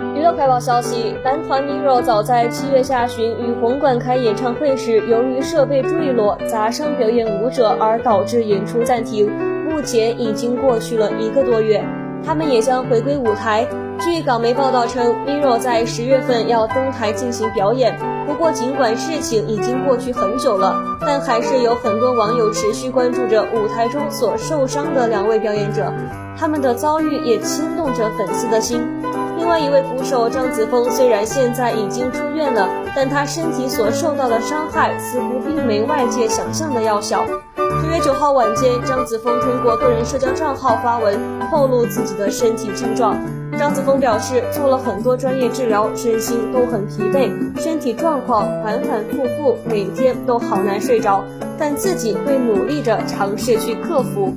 娱乐快报消息，男团 Miro 早在七月下旬与红馆开演唱会时，由于设备坠落砸伤表演舞者而导致演出暂停。目前已经过去了一个多月，他们也将回归舞台。据港媒报道称，Miro 在十月份要登台进行表演。不过，尽管事情已经过去很久了，但还是有很多网友持续关注着舞台中所受伤的两位表演者，他们的遭遇也牵动着粉丝的心。另外一位鼓手张子枫虽然现在已经出院了，但他身体所受到的伤害似乎并没外界想象的要小。九月九号晚间，张子枫通过个人社交账号发文透露自己的身体症状。张子枫表示，做了很多专业治疗，身心都很疲惫，身体状况反反复复，每天都好难睡着，但自己会努力着尝试去克服。